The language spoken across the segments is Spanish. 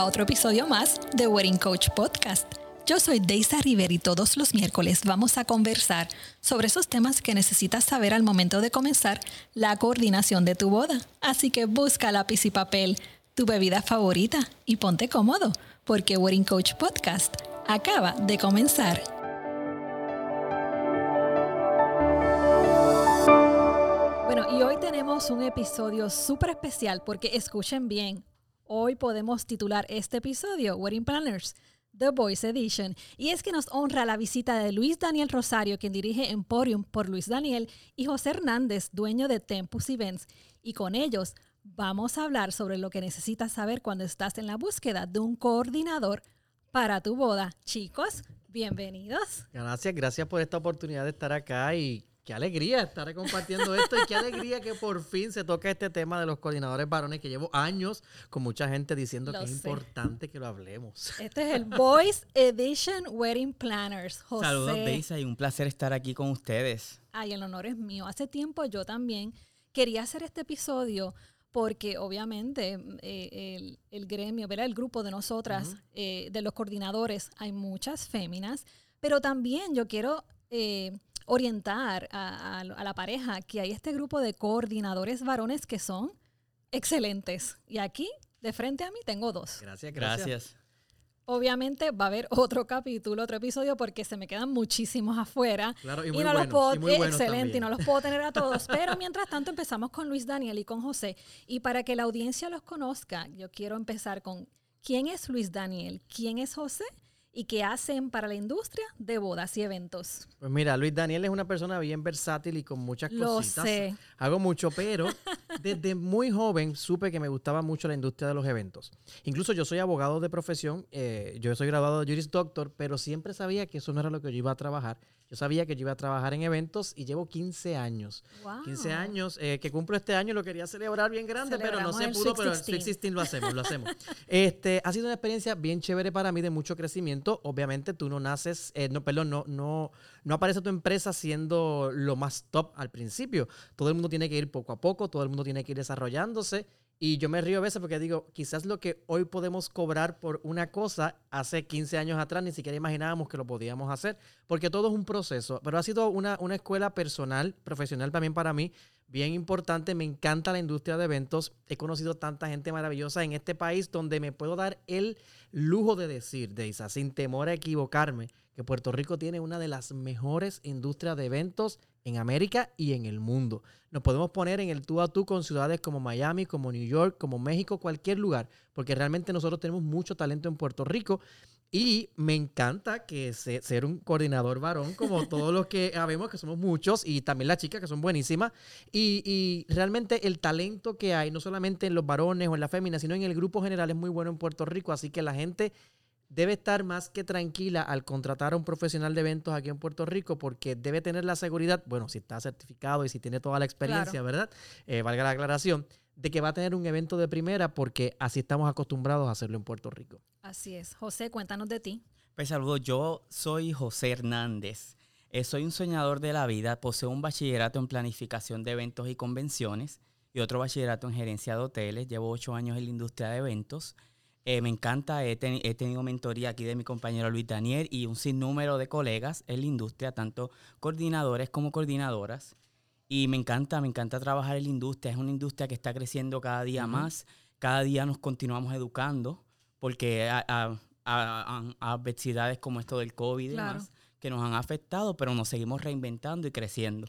a otro episodio más de Wedding Coach Podcast. Yo soy Deisa River y todos los miércoles vamos a conversar sobre esos temas que necesitas saber al momento de comenzar la coordinación de tu boda. Así que busca lápiz y papel, tu bebida favorita y ponte cómodo, porque Wedding Coach Podcast acaba de comenzar. Bueno, y hoy tenemos un episodio súper especial porque escuchen bien, Hoy podemos titular este episodio Wedding Planners, The Voice Edition. Y es que nos honra la visita de Luis Daniel Rosario, quien dirige Emporium por Luis Daniel, y José Hernández, dueño de Tempus Events. Y con ellos vamos a hablar sobre lo que necesitas saber cuando estás en la búsqueda de un coordinador para tu boda. Chicos, bienvenidos. Gracias, gracias por esta oportunidad de estar acá y qué alegría estar compartiendo esto y qué alegría que por fin se toca este tema de los coordinadores varones que llevo años con mucha gente diciendo que es importante que lo hablemos. Este es el Voice Edition Wedding Planners. José. Saludos, Deisa, y un placer estar aquí con ustedes. Ay, el honor es mío. Hace tiempo yo también quería hacer este episodio porque obviamente eh, el, gremio, ¿verdad? el grupo de nosotras, eh, de los coordinadores, hay muchas féminas, pero también yo quiero... Eh, orientar a, la pareja que hay este grupo de coordinadores varones que son excelentes. Y aquí, de frente a mí, tengo dos. Gracias, gracias. Obviamente va a haber otro capítulo, otro episodio, porque se me quedan muchísimos afuera. Claro, y, muy no los puedo, excelente, y no los puedo tener a todos. pero mientras tanto empezamos con Luis Daniel y con José. Y para que la audiencia los conozca, yo quiero empezar con quién es Luis Daniel, quién es José y qué hacen para la industria de bodas y eventos. Pues mira, Luis Daniel es una persona bien versátil y con muchas Lo cositas. Sé. Hago mucho, pero desde muy joven supe que me gustaba mucho la industria de los eventos. Incluso yo soy abogado de profesión, eh, yo soy graduado de Juris Doctor, pero siempre sabía que eso no era lo que yo iba a trabajar. Yo sabía que yo iba a trabajar en eventos y llevo 15 años. 15 años eh, que cumplo este año, lo quería celebrar bien grande, pero no se pudo, pero el 16 lo hacemos, lo hacemos. este, ha sido una experiencia bien chévere para mí de mucho crecimiento. Obviamente tú no naces, eh, no, perdón, no, no, no aparece tu empresa siendo lo más top al principio. Todo el mundo tiene que ir poco a poco, todo el mundo tiene que ir desarrollándose y yo me río a veces porque digo, quizás lo que hoy podemos cobrar por una cosa, hace 15 años atrás ni siquiera imaginábamos que lo podíamos hacer, porque todo es un proceso, pero ha sido una, una escuela personal, profesional también para mí, bien importante, me encanta la industria de eventos, he conocido tanta gente maravillosa en este país donde me puedo dar el lujo de decir, Deisa, sin temor a equivocarme, que Puerto Rico tiene una de las mejores industrias de eventos en América y en el mundo. Nos podemos poner en el tú a tú con ciudades como Miami, como New York, como México, cualquier lugar, porque realmente nosotros tenemos mucho talento en Puerto Rico y me encanta que ser un coordinador varón, como todos los que sabemos que somos muchos, y también las chicas que son buenísimas. Y, y, realmente el talento que hay, no solamente en los varones o en la fémina, sino en el grupo general, es muy bueno en Puerto Rico. Así que la gente debe estar más que tranquila al contratar a un profesional de eventos aquí en Puerto Rico porque debe tener la seguridad, bueno, si está certificado y si tiene toda la experiencia, ¿verdad? Eh, valga la aclaración, de que va a tener un evento de primera porque así estamos acostumbrados a hacerlo en Puerto Rico. Así es. José, cuéntanos de ti. Pues saludos, yo soy José Hernández. Eh, soy un soñador de la vida, poseo un bachillerato en planificación de eventos y convenciones y otro bachillerato en gerencia de hoteles. Llevo ocho años en la industria de eventos. Eh, me encanta, he, tenido mentoría aquí de mi compañero Luis Daniel y un sinnúmero de colegas en la industria, tanto coordinadores como coordinadoras. Y me encanta, me encanta trabajar en la industria. Es una industria que está creciendo cada día más. Cada día nos continuamos educando porque hay adversidades como esto del COVID y demás que nos han afectado, pero nos seguimos reinventando y creciendo.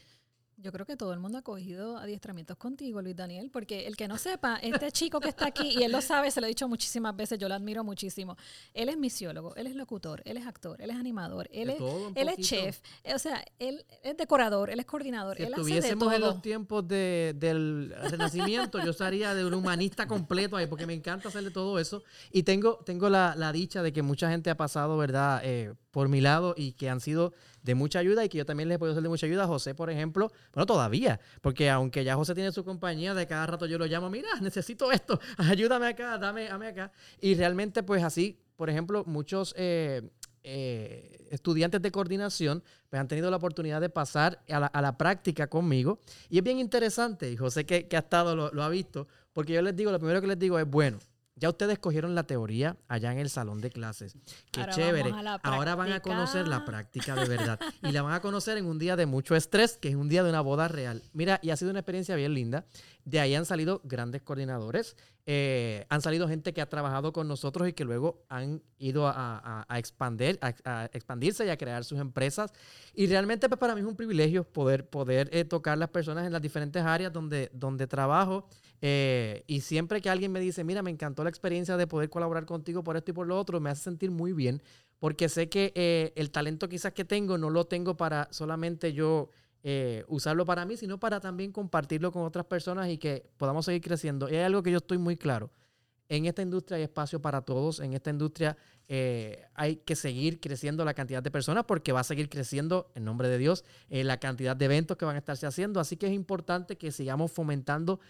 Yo creo que todo el mundo ha cogido adiestramientos contigo, Luis Daniel, porque el que no sepa, este chico que está aquí, y él lo sabe, se lo he dicho muchísimas veces, yo lo admiro muchísimo. Él es misiólogo, él es locutor, él es actor, él es animador, él, es, él es chef, o sea, él es decorador, él es coordinador. Si él estuviésemos hace de todo. en los tiempos del Renacimiento, yo estaría de un humanista completo ahí, porque me encanta hacerle todo eso. Y tengo, tengo la, dicha de que mucha gente ha pasado, ¿verdad?, eh, por mi lado y que han sido de mucha ayuda y que yo también les puedo ser de mucha ayuda. José, por ejemplo, bueno, todavía, porque aunque ya José tiene su compañía, de cada rato yo lo llamo, mira, necesito esto, ayúdame acá, dame, dame acá. Y realmente, pues así, por ejemplo, muchos eh, eh, estudiantes de coordinación pues han tenido la oportunidad de pasar a la, práctica conmigo. Y es bien interesante, y José que, ha estado lo, lo ha visto, porque yo les digo, lo primero que les digo es, bueno, ya ustedes cogieron la teoría allá en el salón de clases. Qué chévere. Ahora van a conocer la práctica de verdad. y la van a conocer en un día de mucho estrés, que es un día de una boda real. Mira, y ha sido una experiencia bien linda. De ahí han salido grandes coordinadores. Eh, han salido gente que ha trabajado con nosotros y que luego han ido a, expandir, a, expandirse y a crear sus empresas. Y realmente pues, para mí es un privilegio poder, poder eh, tocar las personas en las diferentes áreas donde, donde trabajo. Eh, y siempre que alguien me dice, mira, me encantó la experiencia de poder colaborar contigo por esto y por lo otro, me hace sentir muy bien porque sé que el talento quizás que tengo no lo tengo para solamente yo eh, usarlo para mí, sino para también compartirlo con otras personas y que podamos seguir creciendo. Y algo que yo estoy muy claro. En esta industria hay espacio para todos. En esta industria eh, hay que seguir creciendo la cantidad de personas porque va a seguir creciendo, en nombre de Dios, eh, la cantidad de eventos que van a estarse haciendo. Así que es importante que sigamos fomentando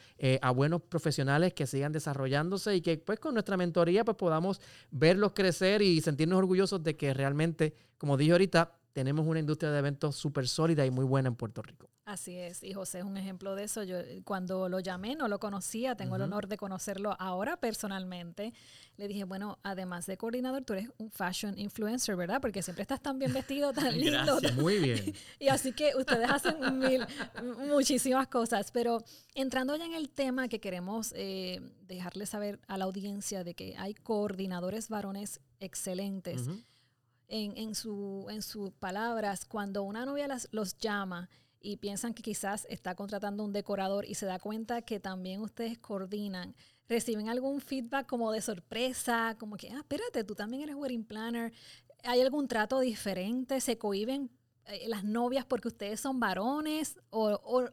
a buenos profesionales que sigan desarrollándose y que pues con nuestra mentoría pues podamos verlos crecer y sentirnos orgullosos de que realmente, como dije ahorita, tenemos una industria de eventos súper sólida y muy buena en Puerto Rico. Así es, y José es un ejemplo de eso. Yo eh, cuando lo llamé no lo conocía, tengo el honor de conocerlo ahora personalmente. Le dije, bueno, además de coordinador, tú eres un fashion influencer, ¿verdad? Porque siempre estás tan bien vestido, tan lindo. Muy bien. y así que ustedes hacen mil, muchísimas cosas. Pero entrando ya en el tema que queremos eh, dejarle saber a la audiencia de que hay coordinadores varones excelentes en, en, su, en sus palabras, cuando una novia las, los llama y piensan que quizás está contratando un decorador y se da cuenta que también ustedes coordinan, reciben algún feedback como de sorpresa, como que, ah, espérate, tú también eres wedding planner, ¿hay algún trato diferente? ¿Se cohiben eh, las novias porque ustedes son varones o, o,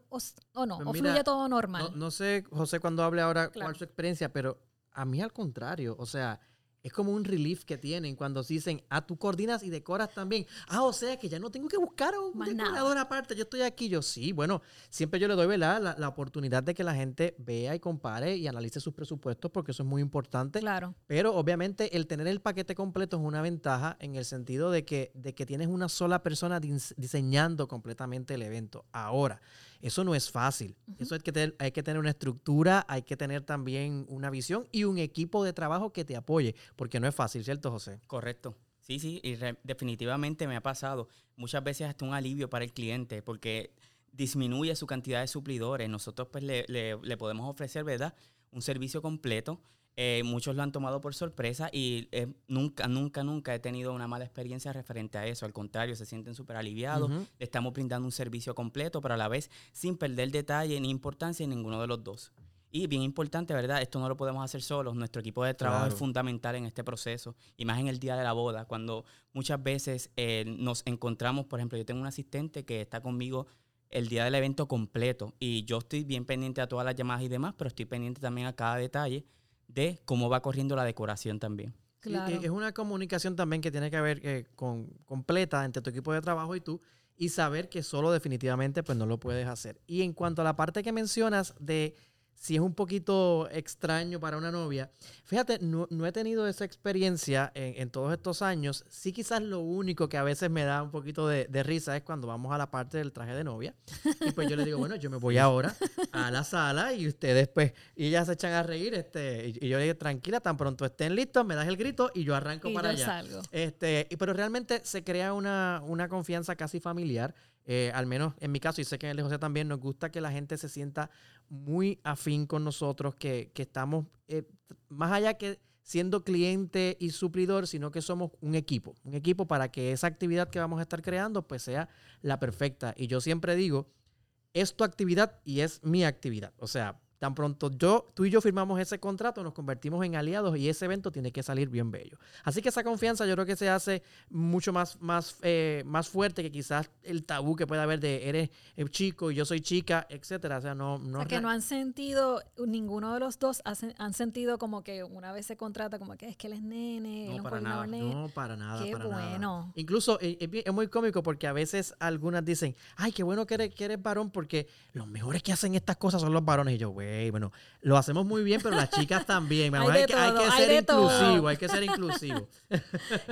o, no? Pues ¿O fluye todo normal? No, sé, José, cuando hable ahora cuál es su experiencia, pero a mí al contrario, o sea, es como un relief que tienen cuando dicen, ah, tú coordinas y decoras también. Ah, o sea que ya no tengo que buscar a un decorador aparte, yo estoy aquí. Yo sí, bueno, siempre yo le doy La, la, oportunidad de que la gente vea y compare y analice sus presupuestos porque eso es muy importante. Claro. Pero obviamente el tener el paquete completo es una ventaja en el sentido de que, de que tienes una sola persona diseñando completamente el evento. Ahora, eso no es fácil. Eso hay que, tener, hay que tener una estructura, hay que tener también una visión y un equipo de trabajo que te apoye, porque no es fácil, ¿cierto, José? Correcto. Sí, sí, y definitivamente me ha pasado. Muchas veces hasta un alivio para el cliente, porque disminuye su cantidad de suplidores. Nosotros pues le, le podemos ofrecer, ¿verdad? Un servicio completo eh, muchos lo han tomado por sorpresa y eh, nunca, nunca, nunca he tenido una mala experiencia referente a eso. Al contrario, se sienten súper aliviados. Le estamos brindando un servicio completo, pero a la vez sin perder detalle ni importancia en ninguno de los dos. Y bien importante, ¿verdad? Esto no lo podemos hacer solos. Nuestro equipo de trabajo es fundamental en este proceso. Y más en el día de la boda, cuando muchas veces eh, nos encontramos, por ejemplo, yo tengo un asistente que está conmigo el día del evento completo y yo estoy bien pendiente a todas las llamadas y demás, pero estoy pendiente también a cada detalle de cómo va corriendo la decoración también. Claro. es una comunicación también que tiene que haber eh, con, completa entre tu equipo de trabajo y tú y saber que solo definitivamente pues no lo puedes hacer. Y en cuanto a la parte que mencionas de si es un poquito extraño para una novia. Fíjate, no, he tenido esa experiencia en, todos estos años. Sí, quizás lo único que a veces me da un poquito de, risa es cuando vamos a la parte del traje de novia. Y pues yo le digo, bueno, yo me voy ahora a la sala y ustedes pues, y ellas se echan a reír. Este, y, yo le digo, tranquila, tan pronto estén listos, me das el grito y yo arranco para allá. Salgo. Este, pero realmente se crea una, una confianza casi familiar. Eh, al menos en mi caso, y sé que en el de José también, nos gusta que la gente se sienta muy afín con nosotros, que, estamos eh, más allá que siendo cliente y suplidor, sino que somos un equipo, un equipo para que esa actividad que vamos a estar creando pues sea la perfecta. Y yo siempre digo, es tu actividad y es mi actividad. O sea, Tan pronto yo, tú y yo firmamos ese contrato, nos convertimos en aliados y ese evento tiene que salir bien bello. Así que esa confianza yo creo que se hace mucho más, más, eh, más fuerte que quizás el tabú que pueda haber de eres chico y yo soy chica, etcétera. O sea, no, no. que no han sentido, ninguno de los dos han sentido como que una vez se contrata, como que es que él es nene, no, para nada, no, para nada. Qué bueno. Incluso eh, es, muy cómico porque a veces algunas dicen, ay, qué bueno que eres, que eres varón porque los mejores que hacen estas cosas son los varones. Y yo, güey bueno, lo hacemos muy bien, pero las chicas también. hay, que, ser inclusivo, hay que ser inclusivo.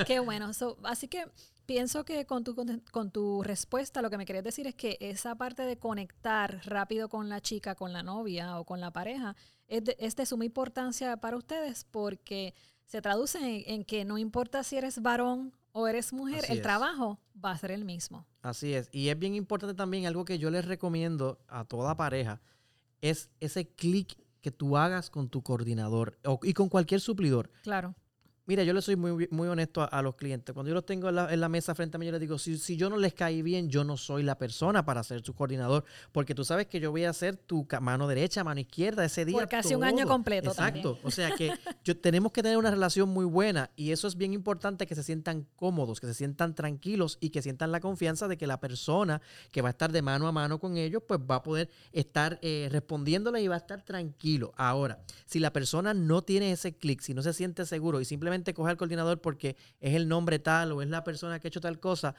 Qué bueno. así que pienso que con tu, con tu respuesta lo que me querías decir es que esa parte de conectar rápido con la chica, con la novia o con la pareja, es de, es de suma importancia para ustedes porque se traduce en, que no importa si eres varón o eres mujer, el trabajo va a ser el mismo. Así es. Y es bien importante también algo que yo les recomiendo a toda pareja, es ese clic que tú hagas con tu coordinador y con cualquier suplidor. Claro. Mira, yo le soy muy, muy honesto a, los clientes. Cuando yo los tengo en la, mesa frente a mí, yo les digo, si, si, yo no les caí bien, yo no soy la persona para ser su coordinador, porque tú sabes que yo voy a ser tu mano derecha, mano izquierda ese día. Por casi un año completo. Exacto. O sea que yo, tenemos que tener una relación muy buena y eso es bien importante que se sientan cómodos, que se sientan tranquilos y que sientan la confianza de que la persona que va a estar de mano a mano con ellos, pues va a poder estar eh, respondiéndole y va a estar tranquilo. Ahora, si la persona no tiene ese clic, si no se siente seguro y simplemente coger al coordinador porque es el nombre tal o es la persona que ha hecho tal cosa,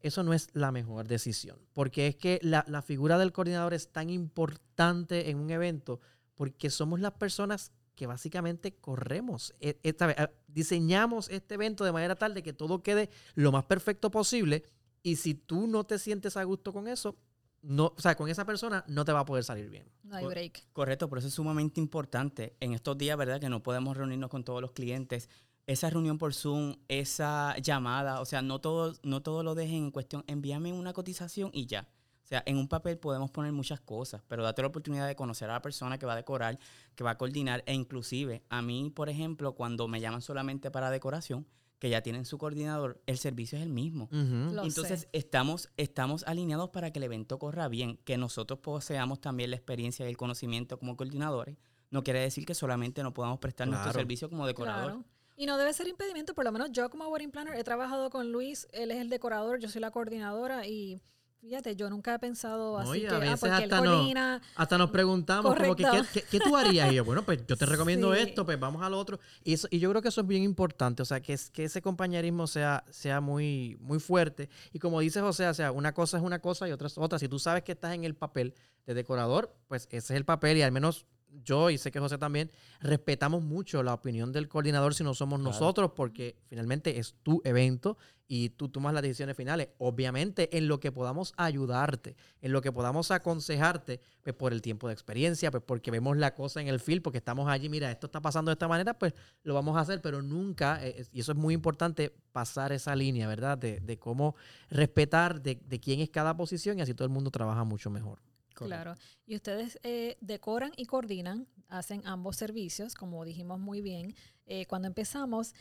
eso no es la mejor decisión. Porque es que la, figura del coordinador es tan importante en un evento porque somos las personas que básicamente corremos, e, esta diseñamos este evento de manera tal de que todo quede lo más perfecto posible y si tú no te sientes a gusto con eso, no, o sea, con esa persona no te va a poder salir bien. No hay break. Correcto, por eso es sumamente importante en estos días, ¿verdad? Que no podemos reunirnos con todos los clientes esa reunión por Zoom, esa llamada, o sea, no todo, no todo lo dejen en cuestión, envíame una cotización y ya. O sea, en un papel podemos poner muchas cosas, pero date la oportunidad de conocer a la persona que va a decorar, que va a coordinar, e inclusive a mí, por ejemplo, cuando me llaman solamente para decoración, que ya tienen su coordinador, el servicio es el mismo. Entonces, estamos, estamos alineados para que el evento corra bien, que nosotros poseamos también la experiencia y el conocimiento como coordinadores. No quiere decir que solamente no podamos prestar nuestro servicio como decorador. Y no debe ser impedimento, por lo menos yo como wedding planner he trabajado con Luis, él es el decorador, yo soy la coordinadora y fíjate, yo nunca he pensado así que, a ah, porque hasta, él hasta nos preguntamos como que, ¿qué, tú harías? Y yo, bueno, pues yo te recomiendo esto, pues vamos al otro. Y, y yo creo que eso es bien importante, o sea, que, que ese compañerismo sea, sea muy, muy fuerte. Y como dices, José, o sea, una cosa es una cosa y otra es otra. Si tú sabes que estás en el papel de decorador, pues ese es el papel y al menos yo y sé que José también, respetamos mucho la opinión del coordinador si no somos nosotros, porque finalmente es tu evento y tú tomas las decisiones finales. Obviamente, en lo que podamos ayudarte, en lo que podamos aconsejarte, pues por el tiempo de experiencia, pues porque vemos la cosa en el film, porque estamos allí, mira, esto está pasando de esta manera, pues lo vamos a hacer, pero nunca, eh, y eso es muy importante, pasar esa línea, ¿verdad? De, cómo respetar de, de quién es cada posición y así todo el mundo trabaja mucho mejor. Claro. Y ustedes eh, decoran y coordinan, hacen ambos servicios, como dijimos muy bien. Eh, cuando empezamos,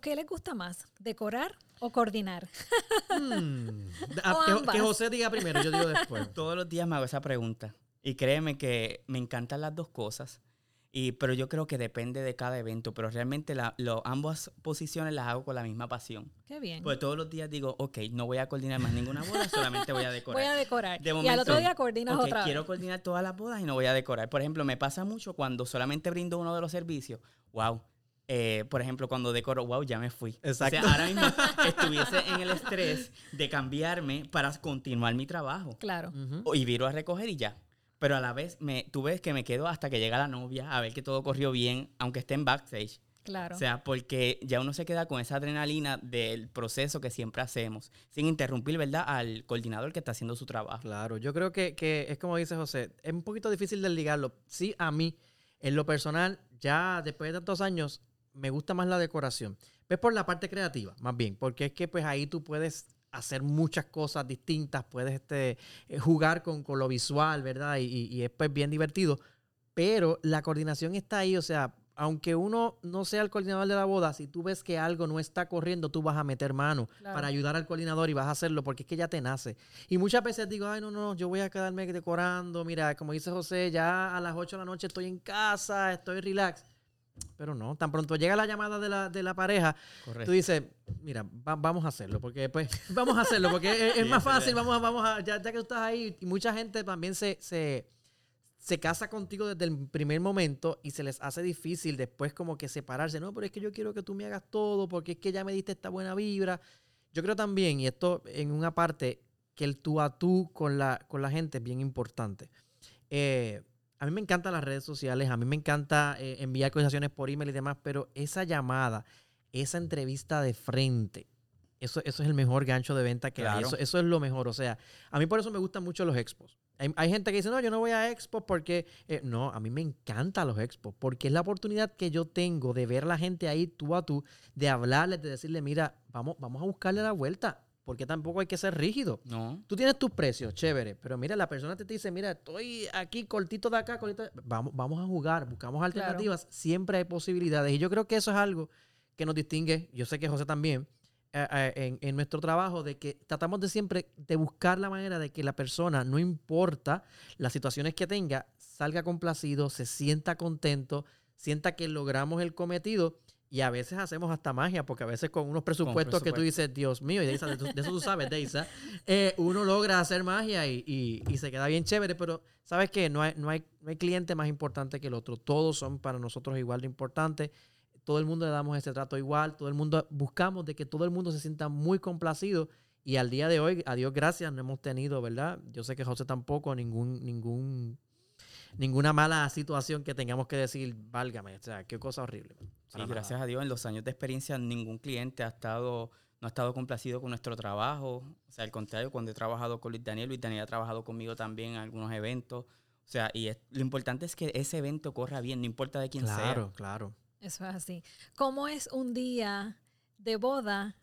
¿qué les gusta más? ¿Decorar o coordinar? Hmm. que, José diga primero, yo digo después. Todos los días me hago esa pregunta. Y créeme que me encantan las dos cosas. Y, pero yo creo que depende de cada evento, pero realmente la, ambas posiciones las hago con la misma pasión. Qué bien. Porque todos los días digo, ok, no voy a coordinar más ninguna boda, solamente voy a decorar. Voy a decorar. y al otro día coordinas otra vez. Quiero coordinar todas las bodas y no voy a decorar. Por ejemplo, me pasa mucho cuando solamente brindo uno de los servicios. Wow, eh, por ejemplo, cuando decoro, wow, ya me fui. Exacto. O sea, ahora mismo estuviese en el estrés de cambiarme para continuar mi trabajo. Claro. Y viro a recoger y ya pero a la vez me, tú ves que me quedo hasta que llega la novia a ver que todo corrió bien, aunque esté en backstage. Claro. O sea, porque ya uno se queda con esa adrenalina del proceso que siempre hacemos, sin interrumpir, ¿verdad?, al coordinador que está haciendo su trabajo. Claro, yo creo que, que es como dice José, es un poquito difícil de ligarlo. Sí, a mí, en lo personal, ya después de tantos años, me gusta más la decoración. Es por la parte creativa, más bien, porque es que pues ahí tú puedes hacer muchas cosas distintas, puedes este, eh, jugar con, lo visual, ¿verdad? Y, y, es pues bien divertido. Pero la coordinación está ahí, o sea, aunque uno no sea el coordinador de la boda, si tú ves que algo no está corriendo, tú vas a meter mano para ayudar al coordinador y vas a hacerlo porque es que ya te nace. Y muchas veces digo, ay, no, no, yo voy a quedarme decorando. Mira, como dice José, ya a las 8 de la noche estoy en casa, estoy relax. Pero no, tan pronto llega la llamada de la, de la pareja, tú dices, mira, vamos a hacerlo, porque pues, vamos a hacerlo, porque es, más fácil, vamos a, vamos a, ya, que tú estás ahí, y mucha gente también se, se, se casa contigo desde el primer momento y se les hace difícil después como que separarse, no, pero es que yo quiero que tú me hagas todo, porque es que ya me diste esta buena vibra. Yo creo también, y esto en una parte, que el tú a tú con la, con la gente es bien importante. Eh, a mí me encantan las redes sociales, a mí me encanta eh, enviar conversaciones por email y demás, pero esa llamada, esa entrevista de frente, eso, eso es el mejor gancho de venta que hay. Eso, eso, es lo mejor. O sea, a mí por eso me gustan mucho los expos. Hay, gente que dice, no, yo no voy a expos porque... Eh, no, a mí me encantan los expos porque es la oportunidad que yo tengo de ver a la gente ahí tú a tú, de hablarles, de decirle, mira, vamos, vamos a buscarle la vuelta. Porque tampoco hay que ser rígido. No. Tú tienes tus precios, chévere. Pero mira, la persona te dice, mira, estoy aquí cortito de acá, cortito Vamos, vamos a jugar, buscamos alternativas. Siempre hay posibilidades. Y yo creo que eso es algo que nos distingue. Yo sé que José también eh, eh, en, nuestro trabajo de que tratamos de siempre de buscar la manera de que la persona, no importa las situaciones que tenga, salga complacido, se sienta contento, sienta que logramos el cometido y a veces hacemos hasta magia, porque a veces con unos presupuestos que tú dices, Dios mío, y de, eso tú sabes, Deisa, eh, uno logra hacer magia y, se queda bien chévere, pero sabes que no hay, no, hay, no hay cliente más importante que el otro, todos son para nosotros igual de importantes todo el mundo le damos ese trato igual, todo el mundo buscamos de que todo el mundo se sienta muy complacido. Y al día de hoy, a Dios gracias, no hemos tenido, ¿verdad? Yo sé que José tampoco, ningún, ningún, ninguna mala situación que tengamos que decir, válgame, o sea, qué cosa horrible. Sí, gracias a Dios, en los años de experiencia ningún cliente ha estado, no ha estado complacido con nuestro trabajo. O sea, al contrario, cuando he trabajado con Luis Daniel, Luis Daniel ha trabajado conmigo también en algunos eventos. O sea, y lo importante es que ese evento corra bien, no importa de quién sea. Claro, claro. Eso es así. ¿Cómo es un día de boda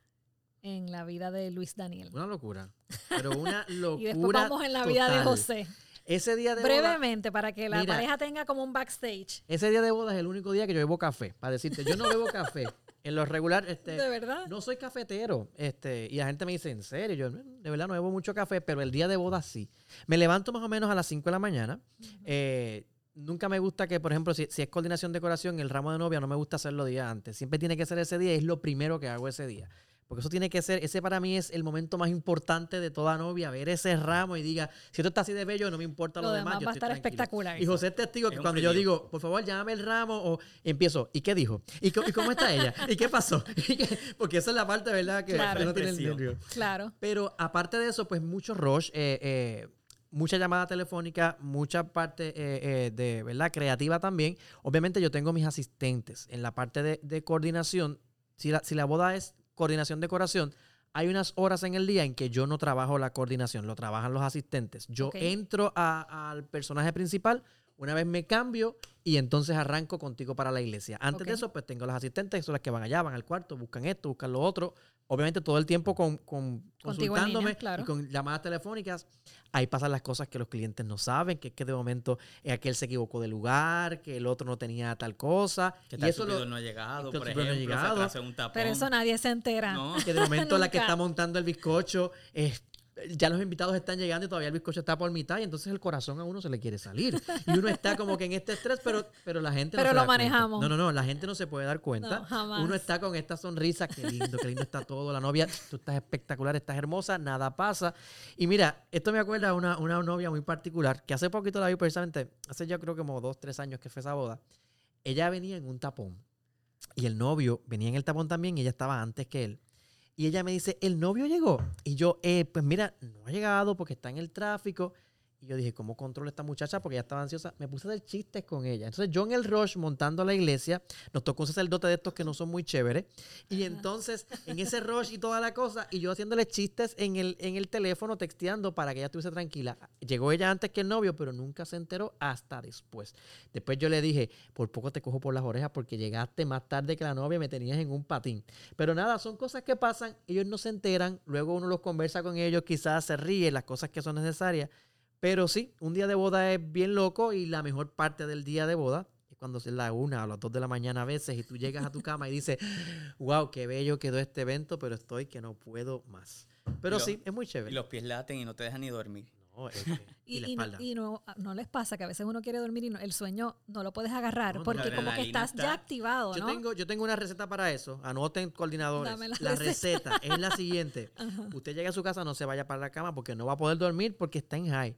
en la vida de Luis Daniel? Una locura. Pero una locura. y después vamos en la vida de José. Ese día de Brevemente, para que la pareja tenga como un backstage. Ese día de boda es el único día que yo bebo café. Para decirte, yo no bebo café. En lo regular, este, ¿De verdad? No soy cafetero. Este, y la gente me dice, ¿en serio? Yo, de verdad, no bebo mucho café, pero el día de boda sí. Me levanto más o menos a las 5 de la mañana. eh, nunca me gusta que, por ejemplo, si, es coordinación decoración, el ramo de novia no me gusta hacerlo día antes. Siempre tiene que ser ese día y es lo primero que hago ese día. Porque eso tiene que ser, ese para mí es el momento más importante de toda novia, ver ese ramo y diga, si esto está así de bello, no me importa lo, demás. va a estar espectacular. Y José es testigo que cuando yo digo, por favor, llámame el ramo, o empiezo, ¿y qué dijo? ¿Y, cómo, está ella? ¿Y qué pasó? Porque esa es la parte, ¿verdad? Que claro, no tiene el nervio. Claro. Pero aparte de eso, pues mucho rush. Eh, eh, mucha llamada telefónica, mucha parte eh, eh, de, ¿verdad? Creativa también. Obviamente yo tengo mis asistentes en la parte de, coordinación. Si la, si la boda es coordinación decoración, hay unas horas en el día en que yo no trabajo la coordinación, lo trabajan los asistentes. Yo entro al personaje principal, una vez me cambio y entonces arranco contigo para la iglesia. Antes de eso, pues tengo los asistentes, que son las que van allá, van al cuarto, buscan esto, buscan lo otro, obviamente todo el tiempo con, consultándome y con llamadas telefónicas. Ahí pasan las cosas que los clientes no saben, que es que de momento eh, aquel se equivocó de lugar, que el otro no tenía tal cosa. Que tal eso no ha llegado, por ejemplo, no ha llegado. Un tapón. Pero eso nadie se entera. Que de momento la que está montando el bizcocho es ya los invitados están llegando y todavía el bizcocho está por mitad y entonces el corazón a uno se le quiere salir. Y uno está como que en este estrés, pero, pero la gente no Pero lo manejamos. No, no, no, la gente no se puede dar cuenta. uno está con esta sonrisa, qué lindo, qué lindo está todo. La novia, tú estás espectacular, estás hermosa, nada pasa. Y mira, esto me acuerda a una, una novia muy particular que hace poquito la vi precisamente, hace yo creo que como dos, tres años que fue esa boda. Ella venía en un tapón y el novio venía en el tapón también y ella estaba antes que él. Y ella me dice, ¿el novio llegó? Y yo, eh, pues mira, no ha llegado porque está en el tráfico. Y yo dije, ¿cómo controlo esta muchacha? Porque ella estaba ansiosa. Me puse a hacer chistes con ella. Entonces, yo en el rush montando a la iglesia, nos tocó un sacerdote de estos que no son muy chéveres. Y entonces, en ese rush y toda la cosa, y yo haciéndole chistes en el, en el teléfono, texteando para que ella estuviese tranquila. Llegó ella antes que el novio, pero nunca se enteró hasta después. Después yo le dije, por poco te cojo por las orejas porque llegaste más tarde que la novia y me tenías en un patín. Pero nada, son cosas que pasan, ellos no se enteran, luego uno los conversa con ellos, quizás se ríe, las cosas que son necesarias pero sí, un día de boda es bien loco y la mejor parte del día de boda es cuando es la una o las dos de la mañana a veces y tú llegas a tu cama y dices, wow, qué bello quedó este evento, pero estoy que no puedo más. Pero sí, es muy chévere. Y los pies laten y no te dejan ni dormir. No, es y, la espalda. y, no, no, les pasa que a veces uno quiere dormir y el sueño no lo puedes agarrar porque como que estás ya activado, yo Tengo, yo tengo una receta para eso. Anoten coordinadores. La, receta. es la siguiente. Usted llega a su casa, no se vaya para la cama porque no va a poder dormir porque está en high.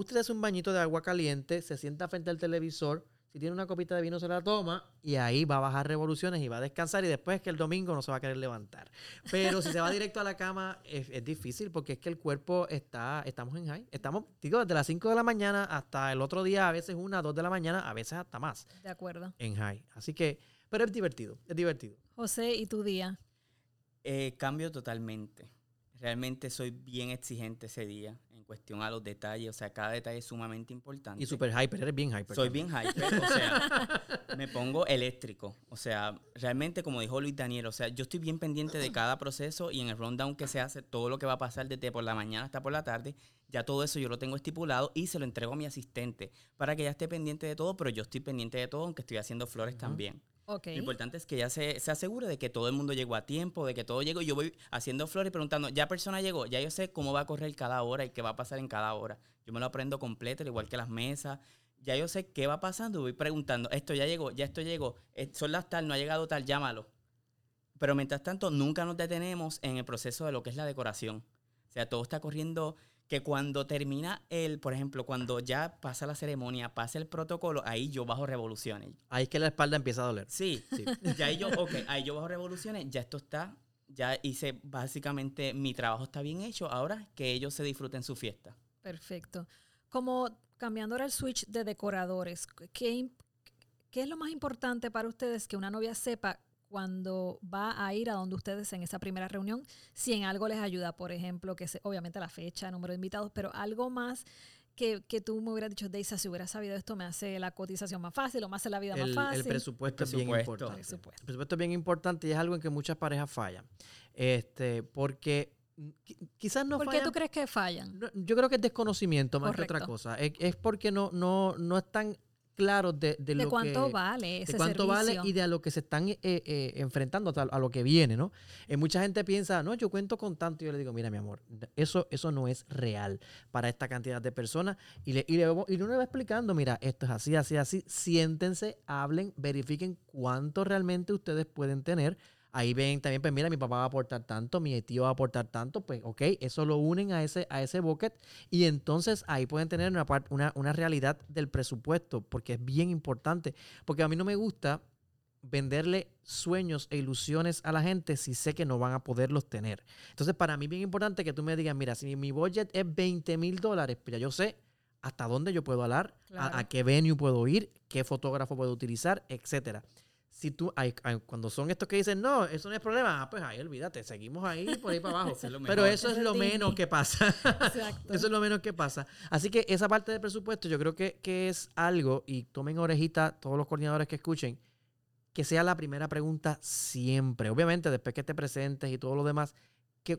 Usted hace un bañito de agua caliente, se sienta frente al televisor, Si tiene una copita de vino, se la toma y ahí va a bajar revoluciones y va a descansar y después es que el domingo no se va a querer levantar. Pero si se va directo a la cama, es, difícil porque es que el cuerpo está, estamos en high. Estamos, digo, desde las 5 de la mañana hasta el otro día, a veces una, dos de la mañana, a veces hasta más. De acuerdo. En high. Así que, pero es divertido, es divertido. José, ¿y tu día? Eh, cambio totalmente. Realmente soy bien exigente ese día cuestión a los detalles, o sea, cada detalle es sumamente importante. Y super hyper, eres bien hyper. Soy bien hyper, o sea, me pongo eléctrico, o sea, realmente como dijo Luis Daniel, o sea, yo estoy bien pendiente de cada proceso y en el rundown que se hace, todo lo que va a pasar desde por la mañana hasta por la tarde, ya todo eso yo lo tengo estipulado y se lo entrego a mi asistente para que ella esté pendiente de todo, pero yo estoy pendiente de todo, aunque estoy haciendo flores también. Lo importante es que ya se, se, asegure de que todo el mundo llegó a tiempo, de que todo llegó. Yo voy haciendo flores preguntando, ¿ya persona llegó? Ya yo sé cómo va a correr cada hora y qué va a pasar en cada hora. Yo me lo aprendo completo, igual que las mesas. Ya yo sé qué va pasando voy preguntando, esto ya llegó, ya esto llegó, eh, son las tal, no ha llegado tal, llámalo. Pero mientras tanto, nunca nos detenemos en el proceso de lo que es la decoración. O sea, todo está corriendo que cuando termina el, por ejemplo, cuando ya pasa la ceremonia, pasa el protocolo, ahí yo bajo revoluciones. Ahí es que la espalda empieza a doler. Sí, sí. ya ahí yo, ok, ahí yo bajo revoluciones, ya esto está, ya hice básicamente mi trabajo está bien hecho, ahora que ellos se disfruten su fiesta. Perfecto. Como cambiando ahora el switch de decoradores, ¿qué, ¿qué es lo más importante para ustedes que una novia sepa cuando va a ir a donde ustedes en esa primera reunión, si en algo les ayuda, por ejemplo, que se, obviamente la fecha, el número de invitados, pero algo más que, que, tú me hubieras dicho, Deisa, si hubiera sabido esto, me hace la cotización más fácil o me hace la vida más fácil. El presupuesto, es bien importante. El presupuesto es bien importante y es algo en que muchas parejas fallan. Este, porque quizás no ¿Por qué tú crees que fallan? yo creo que es desconocimiento más que otra cosa. Es, es, porque no, no, no están claros de, de, de cuánto vale ese de cuánto vale y de a lo que se están eh, eh, enfrentando, a, lo que viene, ¿no? Eh, mucha gente piensa, no, yo cuento con tanto. Y yo le digo, mira, mi amor, eso, eso no es real para esta cantidad de personas. Y, le, y, le, y uno le va explicando, mira, esto es así, así, así. Siéntense, hablen, verifiquen cuánto realmente ustedes pueden tener Ahí ven también, pues mira, mi papá va a aportar tanto, mi tío va a aportar tanto, pues ok, eso lo unen a ese, a ese bucket y entonces ahí pueden tener una, una, una realidad del presupuesto, porque es bien importante, porque a mí no me gusta venderle sueños e ilusiones a la gente si sé que no van a poderlos tener. Entonces, para mí es bien importante que tú me digas, mira, si mi budget es 20 mil dólares, pues ya yo sé hasta dónde yo puedo hablar, a, a, qué venue puedo ir, qué fotógrafo puedo utilizar, etcétera si tú, hay, cuando son estos que dicen, no, eso no es problema, ah, pues ahí olvídate, seguimos ahí por ahí para abajo. Pero eso es lo menos que pasa. Exacto. eso es lo menos que pasa. Así que esa parte del presupuesto yo creo que, que es algo, y tomen orejita todos los coordinadores que escuchen, que sea la primera pregunta siempre. Obviamente, después que te presentes y todo lo demás,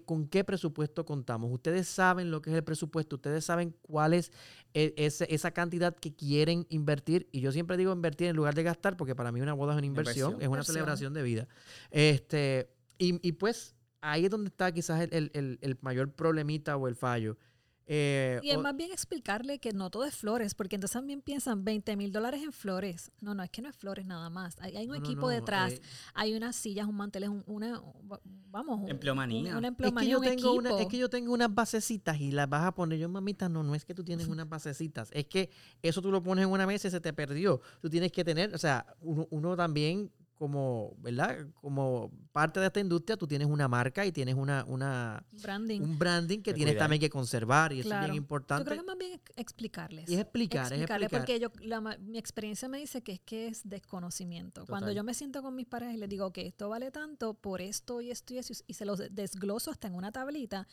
¿con qué presupuesto contamos? Ustedes saben lo que es el presupuesto, ustedes saben cuál es e, esa cantidad que quieren invertir. Y yo siempre digo invertir en lugar de gastar, porque para mí una boda es una inversión, es una celebración de vida. Este, y, pues ahí es donde está quizás el mayor problemita o el fallo. Eh, y es más bien explicarle que no todo es flores, porque entonces también piensan 20 mil dólares en flores. No, no, es que no es flores nada más. Hay, un equipo detrás, eh, hay unas sillas, un mantel, un, una, vamos, empleomanía. una empleomanía, es que, yo tengo una, es que yo tengo unas basecitas y las vas a poner. Yo, mamita, no, no es que tú tienes unas basecitas, es que eso tú lo pones en una mesa y se te perdió. Tú tienes que tener, o sea, uno, uno también como, ¿verdad? Como parte de esta industria, tú tienes una marca y tienes una, una branding. un branding que tienes también que conservar y eso es bien importante. Yo creo que más bien explicarles. Y es explicar, es explicar. Porque yo, mi experiencia me dice que es que es desconocimiento. Cuando yo me siento con mis parejas y les digo que esto vale tanto por esto y esto y eso, y se los desgloso hasta en una tablita,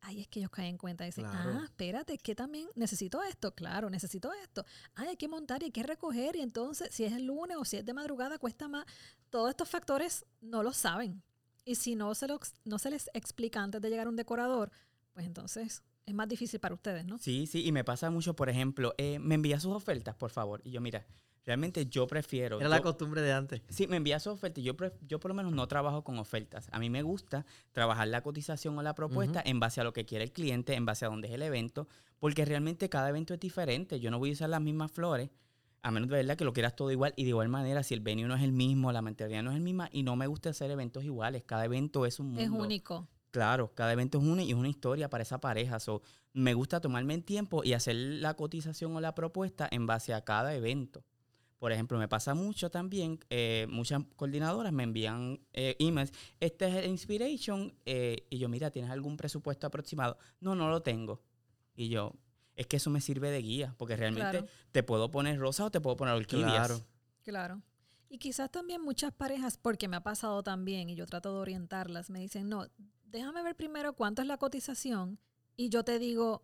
ahí es que ellos caen en cuenta y dicen, ah, espérate, que también necesito esto, claro, necesito esto. Ay, hay que montar y hay que recoger y entonces si es el lunes o si es de madrugada cuesta más. Todos estos factores no lo saben. Y si no se, no se les explica antes de llegar a un decorador, pues entonces es más difícil para ustedes, ¿no? Sí, sí, y me pasa mucho, por ejemplo, eh, me envía sus ofertas, por favor. Y yo, mira, Realmente yo prefiero. Era la costumbre de antes. Sí, me envías ofertas. Yo, yo por lo menos no trabajo con ofertas. A mí me gusta trabajar la cotización o la propuesta en base a lo que quiere el cliente, en base a dónde es el evento, porque realmente cada evento es diferente. Yo no voy a usar las mismas flores, a menos de verdad que lo quieras todo igual. Y de igual manera, si el venue no es el mismo, la materialidad no es el misma, y no me gusta hacer eventos iguales. Cada evento es un mundo. Es único. Claro, cada evento es uno y es una historia para esa pareja. So, me gusta tomarme el tiempo y hacer la cotización o la propuesta en base a cada evento Por ejemplo, me pasa mucho también, eh, muchas coordinadoras me envían eh, emails, este es el Inspiration, eh, y yo, mira, ¿tienes algún presupuesto aproximado? No, no lo tengo. Y yo, es que eso me sirve de guía, porque realmente te puedo poner rosa o te puedo poner orquídeas. Claro. Claro. Y quizás también muchas parejas, porque me ha pasado también, y yo trato de orientarlas, me dicen, no, déjame ver primero cuánto es la cotización y yo te digo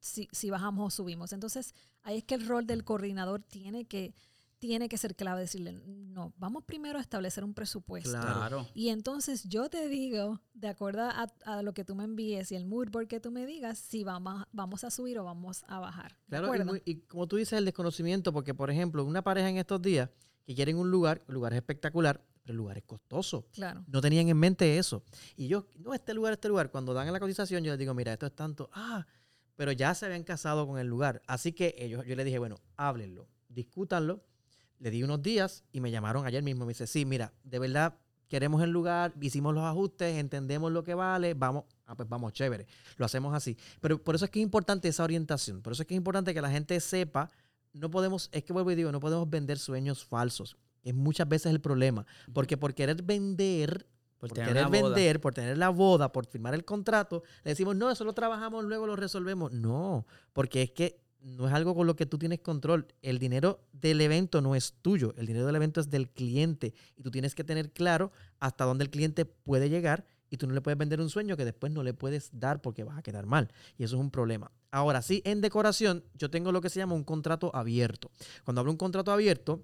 si, si bajamos o subimos. Entonces, ahí es que el rol del coordinador tiene que tiene que ser clave decirle, no, vamos primero a establecer un presupuesto. Claro. Y entonces yo te digo, de acuerdo a, lo que tú me envíes y el mood board que tú me digas, si vamos, vamos a subir o vamos a bajar. Claro, y, como tú dices, el desconocimiento, porque por ejemplo, una pareja en estos días que quieren un lugar, el lugar es espectacular, pero el lugar es costoso. Claro. No tenían en mente eso. Y yo, no, este lugar, este lugar, cuando dan la cotización, yo les digo, mira, esto es tanto, ah, pero ya se habían casado con el lugar. Así que ellos, yo les dije, bueno, háblenlo, discútanlo le di unos días y me llamaron ayer mismo. Me dice, sí, mira, de verdad queremos el lugar, hicimos los ajustes, entendemos lo que vale, vamos, ah, pues vamos, chévere, lo hacemos así. Pero por eso es que es importante esa orientación, por eso es que es importante que la gente sepa, no podemos, es que vuelvo y digo, no podemos vender sueños falsos. Es muchas veces el problema, porque por querer vender, por, querer vender, por tener la boda, por firmar el contrato, le decimos, no, eso lo trabajamos, luego lo resolvemos. No, porque es que no es algo con lo que tú tienes control. El dinero del evento no es tuyo, el dinero del evento es del cliente y tú tienes que tener claro hasta dónde el cliente puede llegar y tú no le puedes vender un sueño que después no le puedes dar porque vas a quedar mal y eso es un problema. Ahora sí, en decoración yo tengo lo que se llama un contrato abierto. Cuando hablo de un contrato abierto,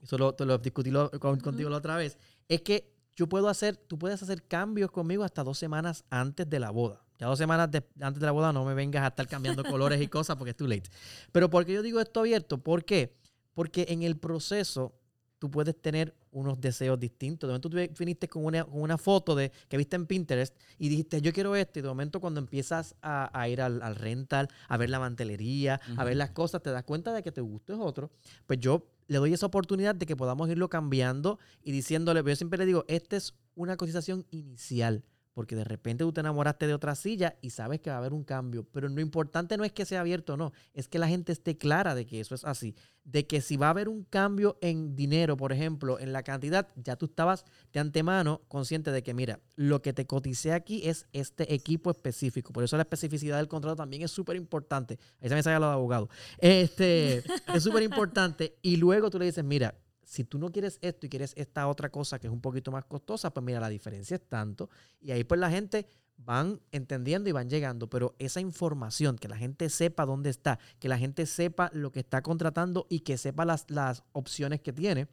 eso lo, te lo discutí contigo la otra vez, es que yo puedo hacer, tú puedes hacer cambios conmigo hasta dos semanas antes de la boda. Ya dos semanas antes de la boda no me vengas a estar cambiando colores y cosas porque es too late. Pero ¿por qué yo digo esto abierto? ¿Por qué? Porque en el proceso tú puedes tener unos deseos distintos. De momento tú viniste con una, con una foto de, que viste en Pinterest y dijiste, yo quiero esto. Y de momento cuando empiezas a, ir al, rental, a ver la mantelería, a ver las cosas, te das cuenta de que te gusta es otro. Pues yo le doy esa oportunidad de que podamos irlo cambiando y diciéndole, yo siempre le digo, esta es una cotización inicial porque de repente tú te enamoraste de otra silla y sabes que va a haber un cambio. Pero lo importante no es que sea abierto o no, es que la gente esté clara de que eso es así. De que si va a haber un cambio en dinero, por ejemplo, en la cantidad, ya tú estabas de antemano consciente de que, mira, lo que te coticé aquí es este equipo específico. Por eso la especificidad del contrato también es súper importante. Ahí se me sale lo de abogado. Este, es súper importante. Y luego tú le dices, mira, si tú no quieres esto y quieres esta otra cosa que es un poquito más costosa, pues mira, la diferencia es tanto. Y ahí pues la gente van entendiendo y van llegando, pero esa información, que la gente sepa dónde está, que la gente sepa lo que está contratando y que sepa las, las opciones que tiene,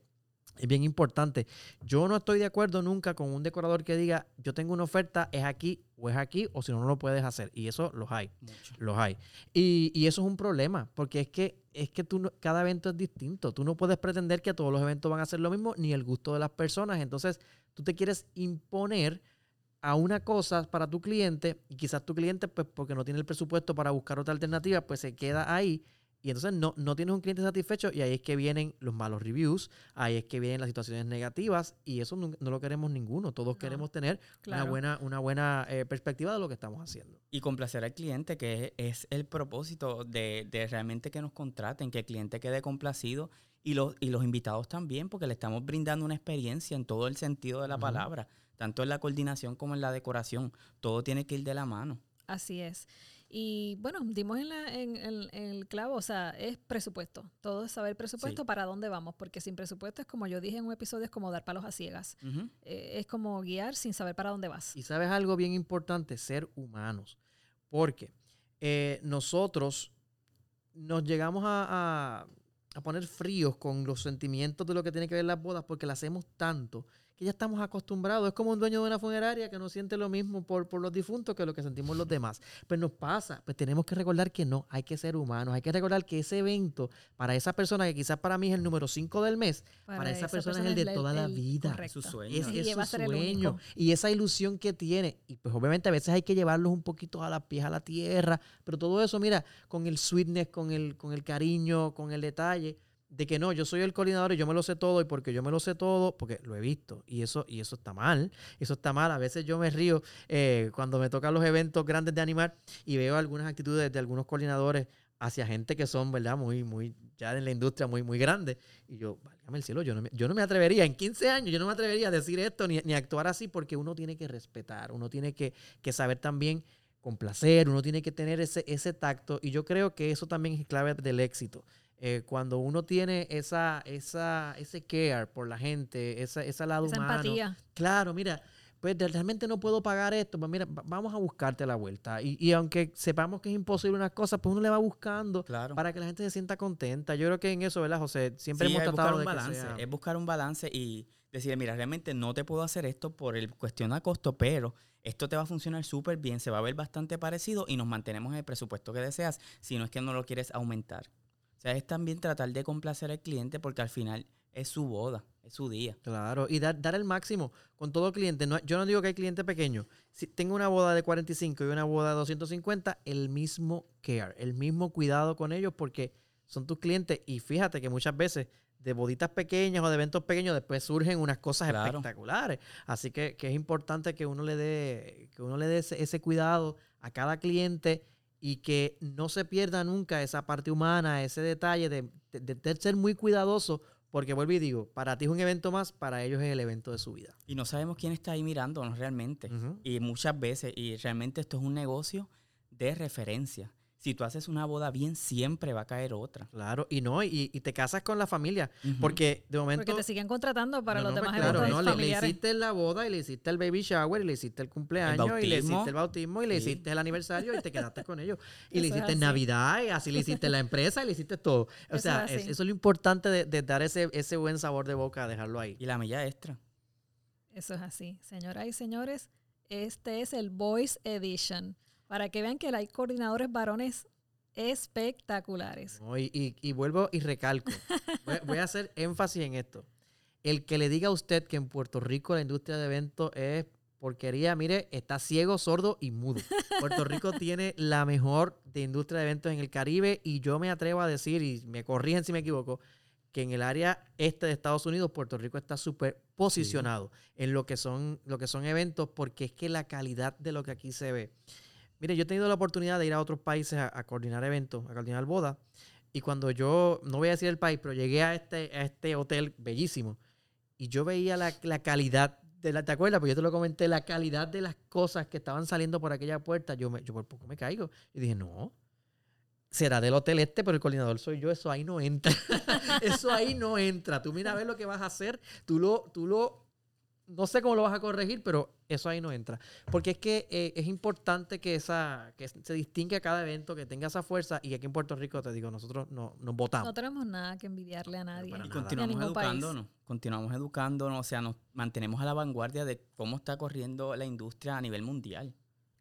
es bien importante. Yo no estoy de acuerdo nunca con un decorador que diga, yo tengo una oferta, es aquí o es aquí, o si no, no lo puedes hacer. Y eso los hay. Los hay. Y, y, eso es un problema, porque es que, es que tú cada evento es distinto. Tú no puedes pretender que todos los eventos van a ser lo mismo, ni el gusto de las personas. Entonces, tú te quieres imponer a una cosa para tu cliente, y quizás tu cliente, pues porque no tiene el presupuesto para buscar otra alternativa, pues se queda ahí y entonces no, no tienes un cliente satisfecho y ahí es que vienen los malos reviews, ahí es que vienen las situaciones negativas y eso no, lo queremos ninguno. Todos queremos tener una buena, una buena eh, perspectiva de lo que estamos haciendo. Y complacer al cliente, que es, el propósito de, de, realmente que nos contraten, que el cliente quede complacido y los, y los invitados también, porque le estamos brindando una experiencia en todo el sentido de la palabra, tanto en la coordinación como en la decoración. Todo tiene que ir de la mano. Así es. Y bueno, dimos en, el clavo, o sea, es presupuesto. Todo es saber presupuesto para dónde vamos, porque sin presupuesto es como yo dije en un episodio, es como dar palos a ciegas. Eh, es como guiar sin saber para dónde vas. Y sabes algo bien importante, ser humanos. Porque eh, nosotros nos llegamos a, a, poner fríos con los sentimientos de lo que tiene que ver las bodas, porque las hacemos tanto que ya estamos acostumbrados. Es como un dueño de una funeraria que no siente lo mismo por, por los difuntos que lo que sentimos los demás. Pues nos pasa, pues tenemos que recordar que no, hay que ser humanos, hay que recordar que ese evento, para esa persona que quizás para mí es el número 5 del mes, para, esa, persona, es el de toda la vida. Es su sueño. Es, su sueño. Y esa ilusión que tiene. Y pues obviamente a veces hay que llevarlos un poquito a la pies a la tierra, pero todo eso, mira, con el sweetness, con el, con el cariño, con el detalle de que no, yo soy el coordinador y yo me lo sé todo y porque yo me lo sé todo, porque lo he visto y eso, y eso está mal, eso está mal. A veces yo me río eh, cuando me tocan los eventos grandes de animar y veo algunas actitudes de algunos coordinadores hacia gente que son, ¿verdad? Muy, muy, ya en la industria muy, muy grande. Y yo, válgame el cielo, yo no, me, yo no me atrevería, en 15 años, yo no me atrevería a decir esto ni, ni actuar así porque uno tiene que respetar, uno tiene que, que saber también complacer, uno tiene que tener ese, ese tacto. Y yo creo que eso también es clave del éxito. Eh, cuando uno tiene esa, esa, ese care por la gente, esa, esa lado esa empatía. Claro, mira, pues realmente no puedo pagar esto, pues mira, vamos a buscarte la vuelta. Y, aunque sepamos que es imposible unas cosas, pues uno le va buscando para que la gente se sienta contenta. Yo creo que en eso, ¿verdad, José? Siempre hemos tratado de balance. Es buscar un balance y decir, mira, realmente no te puedo hacer esto por el cuestión a costo, pero esto te va a funcionar súper bien, se va a ver bastante parecido y nos mantenemos en el presupuesto que deseas, si no es que no lo quieres aumentar. O sea, es también tratar de complacer al cliente porque al final es su boda, es su día. Claro, y dar, dar el máximo con todo cliente. No, yo no digo que hay cliente pequeño. Si tengo una boda de 45 y una boda de 250, el mismo care, el mismo cuidado con ellos porque son tus clientes. Y fíjate que muchas veces de boditas pequeñas o de eventos pequeños después surgen unas cosas espectaculares. Así que, es importante que uno le dé, que uno le dé ese, cuidado a cada cliente y que no se pierda nunca esa parte humana, ese detalle de, de ser muy cuidadoso porque vuelvo y digo, para ti es un evento más, para ellos es el evento de su vida. Y no sabemos quién está ahí mirándonos realmente. Y muchas veces, y realmente esto es un negocio de referencia si tú haces una boda bien, siempre va a caer otra. Claro, y no, y, te casas con la familia, porque de momento... Porque te siguen contratando para los pues demás claro, no, le, hiciste la boda, y le hiciste el baby shower, y le hiciste el cumpleaños, y le hiciste el bautismo, y le hiciste el aniversario, y te quedaste con ellos. Y le hiciste Navidad, y así le hiciste la empresa, y le hiciste todo. O sea, eso es lo importante de, dar ese, ese buen sabor de boca, dejarlo ahí. Y la milla extra. Eso es así. Señoras y señores, este es el Voice Edition. Para que vean que hay coordinadores varones espectaculares. y, vuelvo y recalco, voy, a hacer énfasis en esto. El que le diga a usted que en Puerto Rico la industria de eventos es porquería, mire, está ciego, sordo y mudo. Puerto Rico tiene la mejor de industria de eventos en el Caribe y yo me atrevo a decir, y me corrigen si me equivoco, que en el área este de Estados Unidos, Puerto Rico está súper posicionado en lo que, son, lo que son eventos porque es que la calidad de lo que aquí se ve. Mire, yo he tenido la oportunidad de ir a otros países a, coordinar eventos, a coordinar bodas. Y cuando yo, no voy a decir el país, pero llegué a este, a este hotel bellísimo y yo veía la, calidad de la, ¿te acuerdas? Porque yo te lo comenté, la calidad de las cosas que estaban saliendo por aquella puerta, yo, me, yo por poco me caigo. Y dije, no, será del hotel este, pero el coordinador soy yo, eso ahí no entra. eso ahí no entra. Tú mira a ver lo que vas a hacer, tú lo, tú lo no sé cómo lo vas a corregir, pero eso ahí no entra. Porque es que eh, es importante que esa que se distingue a cada evento, que tenga esa fuerza. Y aquí en Puerto Rico, te digo, nosotros no, nos votamos. No tenemos nada que envidiarle a nadie. Y continuamos educándonos. Continuamos educándonos. O sea, nos mantenemos a la vanguardia de cómo está corriendo la industria a nivel mundial.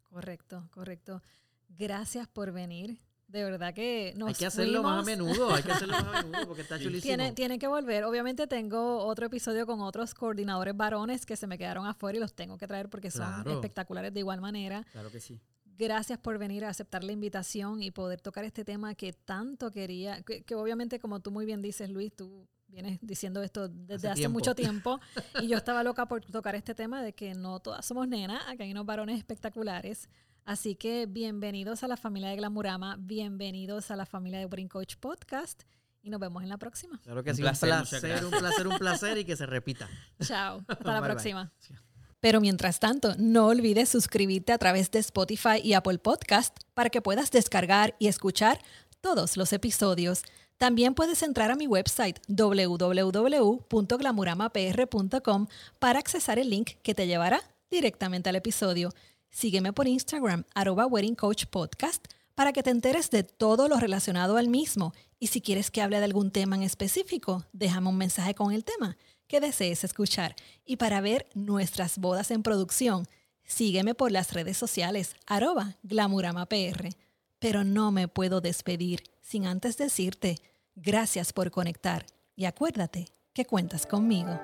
Correcto, correcto. Gracias por venir. De verdad que nos Hay que hacerlo más a menudo, hay que hacerlo más a menudo porque está chulísimo. Tiene, tiene que volver. Obviamente tengo otro episodio con otros coordinadores varones que se me quedaron afuera y los tengo que traer porque son espectaculares de igual manera. Claro que sí. Gracias por venir a aceptar la invitación y poder tocar este tema que tanto quería, que, obviamente como tú muy bien dices, Luis, tú vienes diciendo esto desde hace, mucho tiempo y yo estaba loca por tocar este tema de que no todas somos nenas, acá hay unos varones espectaculares. Así que bienvenidos a la familia de Glamurama, bienvenidos a la familia de Brain Coach Podcast y nos vemos en la próxima. Claro que un sí, placer, un placer, un placer, un placer y que se repita. Chao, hasta la próxima. Pero mientras tanto, no olvides suscribirte a través de Spotify y Apple Podcast para que puedas descargar y escuchar todos los episodios. También puedes entrar a mi website www.glamuramapr.com para accesar el link que te llevará directamente al episodio. Sígueme por Instagram, arroba Wedding Coach Podcast, para que te enteres de todo lo relacionado al mismo. Y si quieres que hable de algún tema en específico, déjame un mensaje con el tema que desees escuchar. Y para ver nuestras bodas en producción, sígueme por las redes sociales, arroba GlamuramaPR. Pero no me puedo despedir sin antes decirte gracias por conectar y acuérdate que cuentas conmigo.